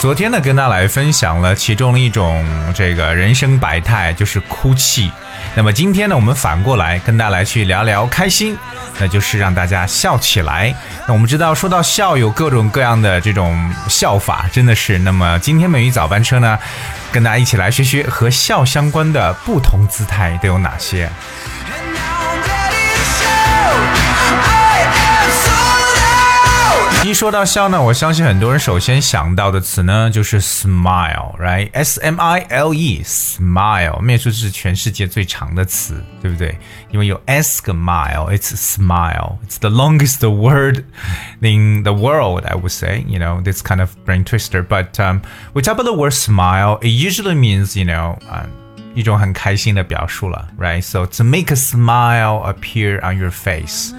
昨天呢，跟大家来分享了其中一种这个人生百态，就是哭泣。那么今天呢，我们反过来跟大家来去聊聊开心，那就是让大家笑起来。那我们知道，说到笑，有各种各样的这种笑法，真的是。那么今天美语早班车呢，跟大家一起来学学和笑相关的不同姿态都有哪些。一说到笑呢，我相信很多人首先想到的词呢就是 smile，right？S M I L E，smile。我们也说这是全世界最长的词，对不对？因为有 s 跟 mile，it's smile。It's the longest word in the world, I would say. You know, this kind of brain twister. But um, we talk about the word smile. It usually means, you know, um, 一种很开心的表述了，right? So to make a smile appear on your face，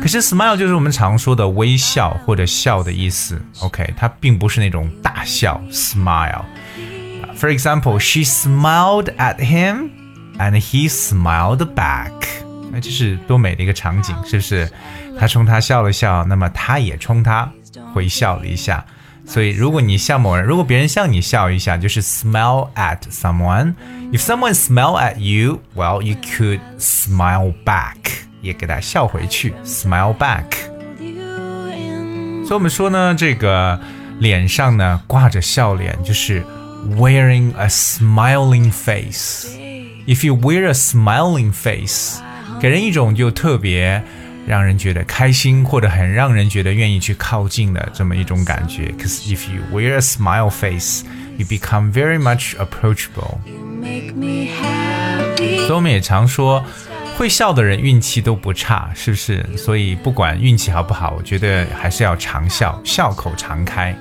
可是 smile 就是我们常说的微笑或者笑的意思，OK？它并不是那种大笑 smile。For example, she smiled at him and he smiled back。那这是多美的一个场景，是不是？他冲他笑了笑，那么他也冲他回笑了一下。 所以，如果你向某人，如果别人向你笑一下，就是 smile at someone。If someone smile at you, well, you could smile back，也给他笑回去，smile back。所以我们说呢，这个脸上呢挂着笑脸，就是 wearing a smiling face。If you wear a smiling face，给人一种就特别 让人觉得开心，或者很让人觉得愿意去靠近的这么一种感觉。Cause if you wear a smile face, you become very much approachable。所以我们也常说，会笑的人运气都不差，是不是？所以不管运气好不好，我觉得还是要常笑，笑口常开。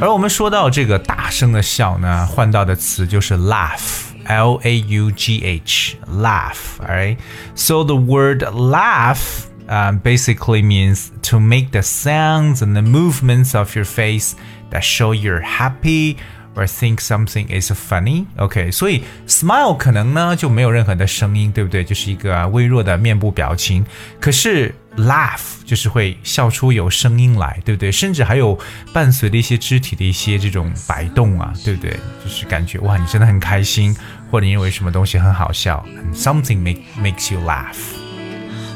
而我们说到这个大声的笑呢，换到的词就是 laugh laugh，L A U G H，laugh，alright。So the word laugh um, basically means to make the sounds and the movements of your face that show you're happy or think something is funny. OK，所以 smile 可能呢就没有任何的声音，对不对？就是一个微弱的面部表情。可是 laugh 就是会笑出有声音来，对不对？甚至还有伴随的一些肢体的一些这种摆动啊，对不对？就是感觉哇，你真的很开心， 或者你认为什么东西很好笑，and，something make makes you laugh。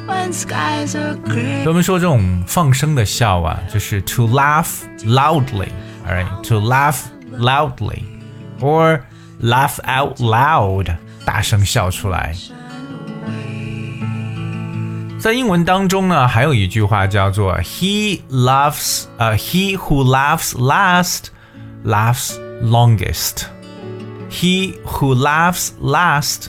When skies are gray. 所以我们说这种放声的笑啊，就是 to laugh loudly，all right，to laugh loudly or laugh out loud，大声笑出来。在英文当中呢，还有一句话叫做 "He laughs，呃、h e who laughs last laughs longest." He who laughs last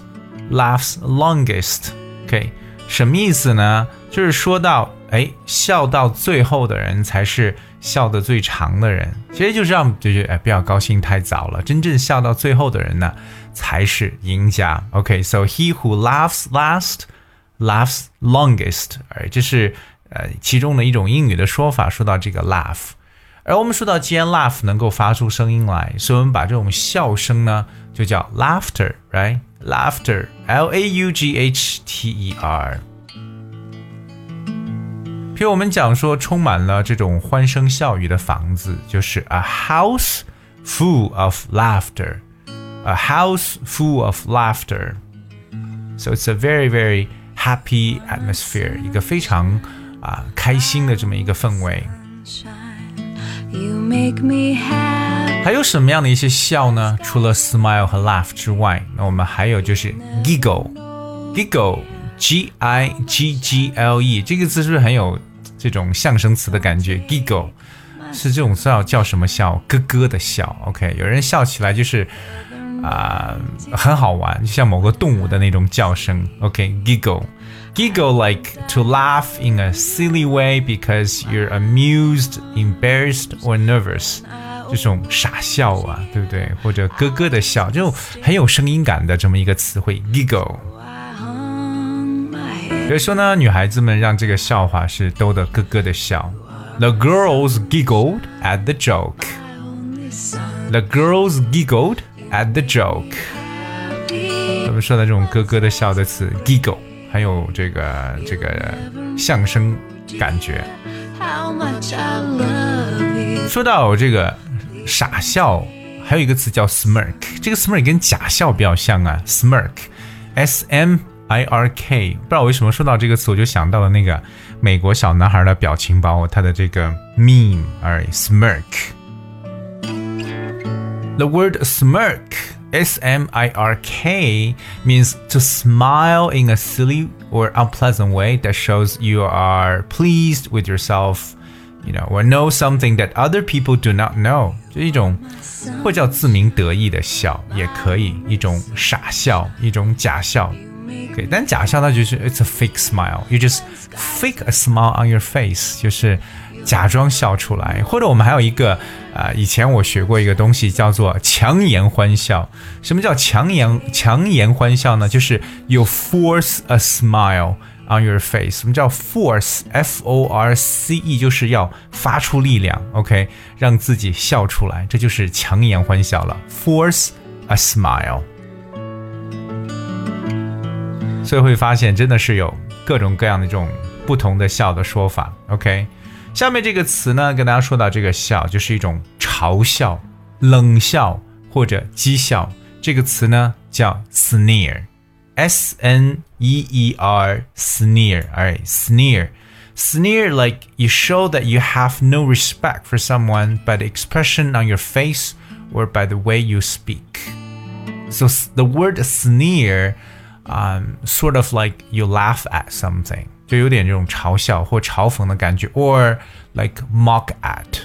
laughs longest. OK，什么意思呢？就是说到，哎，笑到最后的人才是笑得最长的人。其实就是让就是哎，不要高兴太早了。真正笑到最后的人呢，才是赢家。OK，so、he who laughs last laughs longest，哎，这是呃其中的一种英语的说法。说到这个 laugh。而我们说到，既然 laugh 能够发出声音来，所以我们把这种笑声呢，就叫 laughter，right？laughter，l a u g h t e r。譬如我们讲说，充满了这种欢声笑语的房子，就是 a house full of laughter，a house full of laughter。So it's a very very happy atmosphere，一个非常啊、开心的这么一个氛围。 还有什么样的一些笑呢？除了 smile 和 laugh 之外，那我们还有就是 giggle，giggle，g i g g l e 这个字是不是很有这种象声词的感觉？giggle 是这种叫叫什么笑？咯咯的笑。OK，有人笑起来就是啊、很好玩，就像某个动物的那种叫声。OK，giggle、Giggle like to laugh in a silly way because you're amused, embarrassed, or nervous. 这种傻笑啊，对不对？或者咯咯的笑，这种很有声音感的这么一个词汇，giggle。 I hung my 比如说呢，女孩子们让这个笑话是逗得咯咯的笑。The girls giggled at the joke. The girls giggled at the joke. 我们说的这种咯咯的笑的词，giggle， 还有这个这个相声感觉。说到这个傻笑，还有一个词叫 smirk，这个 smirk 跟假笑比较像啊，smirk，s m i r k，不知道为什么说到这个词，我就想到了那个美国小男孩的表情包，他的这个 meme 而，smirk。The word smirk, S M I R K, means to smile in a silly or unpleasant way that shows you are pleased with yourself, you know, or know something that other people do not know. 就一种或叫自鸣得意的笑，也可以一种傻笑，一种假笑。对，但假笑它就是 it's a fake smile. You just fake a smile on your face，就是假装笑出来。或者我们还有一个 啊、以前我学过一个东西叫做强颜欢笑。什么叫强颜强颜欢笑呢？就是 you force a smile on your face。什么叫 force？F O R C E，就是要发出力量，OK，让自己笑出来，这就是强颜欢笑了。Force a smile。所以会发现真的是有各种各样的这种不同的笑的说法。OK，下面这个词呢，跟大家说到这个笑，就是一种嘲笑、冷笑或者讥笑。这个词呢叫 sneer，s n e e r sneer，哎，sneer。Sneer like you show that you have no respect for someone by the expression on your face or by the way you speak. So s- the word sneer, um, sort of like you laugh at something， 就有点这种嘲笑或嘲讽的感觉，or like mock at。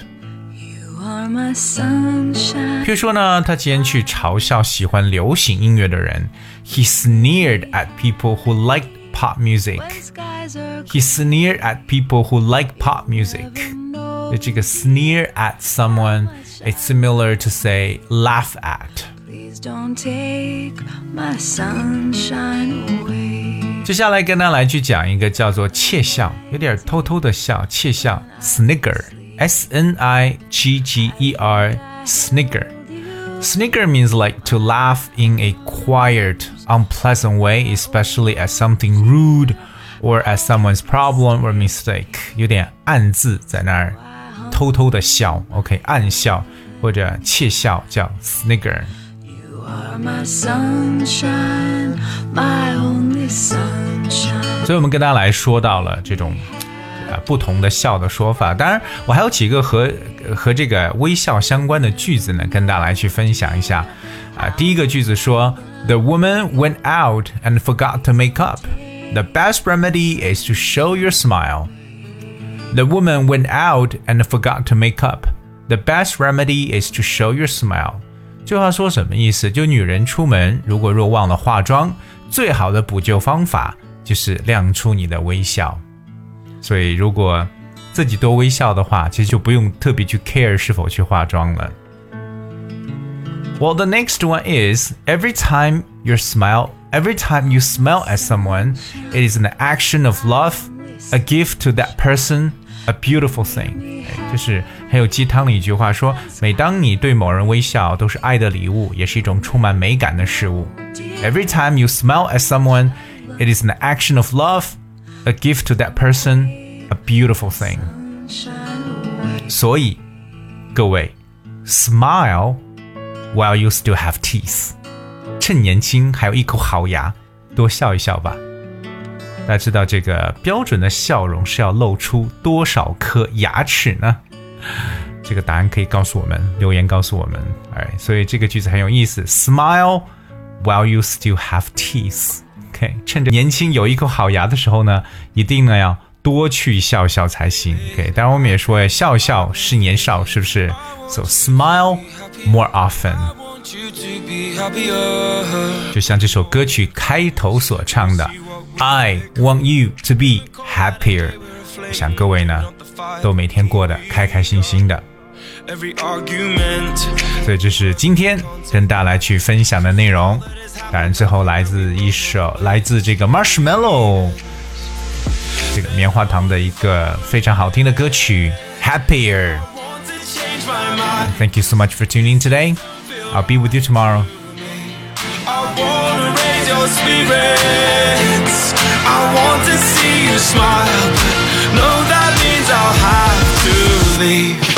You are my sunshine. 譬如说呢，他今天去嘲笑喜欢流行音乐的人，he sneered at people who liked pop music. When skies are He sneered at people who like pop music. no, 这个 sneer at someone, it's similar to say laugh at. please don't take my sunshine away. 接下来跟大家来去讲一个叫做窃笑，有点偷偷的笑，窃笑，snigger，s n i g g e r，snigger。Snigger means like to laugh in a quiet, unpleasant way, especially at something rude or at someone's problem or mistake. 有点暗自在那儿偷偷的笑，OK，暗笑或者窃笑叫 snigger。You are my sunshine, my only sunshine. 所以我们跟大家来说到了这种呃不同的笑的说法。当然，我还有几个和呃和这个微笑相关的句子呢，跟大家来去分享一下。啊、第一个句子说：The woman went out and forgot to make up. The best remedy is to show your smile. The woman went out and forgot to make up. The best remedy is to show your smile. 这句话说什么意思？就女人出门如果若忘了化妆，最好的补救方法就是亮出你的微笑。所以如果自己多微笑的话，其实就不用特别去 care 是否去化妆了。Well, the next one is every time you smile, every time you smile at someone, it is an action of love, a gift to that person, a beautiful thing. 哎就是 很有鸡汤的一句话说，每当你对某人微笑，都是爱的礼物，也是一种充满美感的事物。Every time you smile at someone, it is an action of love, a gift to that person, a beautiful thing. 所以，各位，smile while you still have teeth，趁年轻还有一口好牙，多笑一笑吧。大家知道这个标准的笑容是要露出多少颗牙齿呢？ 这个答案可以告诉我们，留言告诉我们。哎，所以这个句子很有意思，smile while you still have teeth。OK，趁着年轻有一口好牙的时候呢，一定呢要多去笑笑才行。OK，当然我们也说，哎，笑笑是年少，是不是？So smile more often。 want you to be happier. 就像这首歌曲开头所唱的，I want you to be happier。我想各位呢， 都每天过得开开心心的。Every argument, 所以这是今天跟大家来去分享的内容。当然，最后来自一首来自这个 Marshmallow 这个棉花糖的一个非常好听的歌曲《Happier》。Thank you so much for tuning today. I'll be with you tomorrow. I spirits. I want to see you smile, no, that I'll have to leave.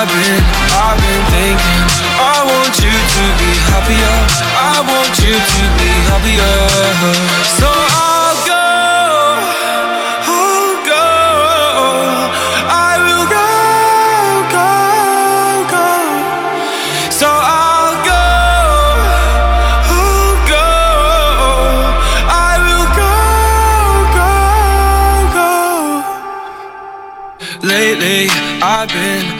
I've been, I've been thinking. I want you to be happier. I want you to be happier. So I'll go, I'll go. I will go, go, go. So I'll go, I'll go. I will go, go, go. Lately, I've been,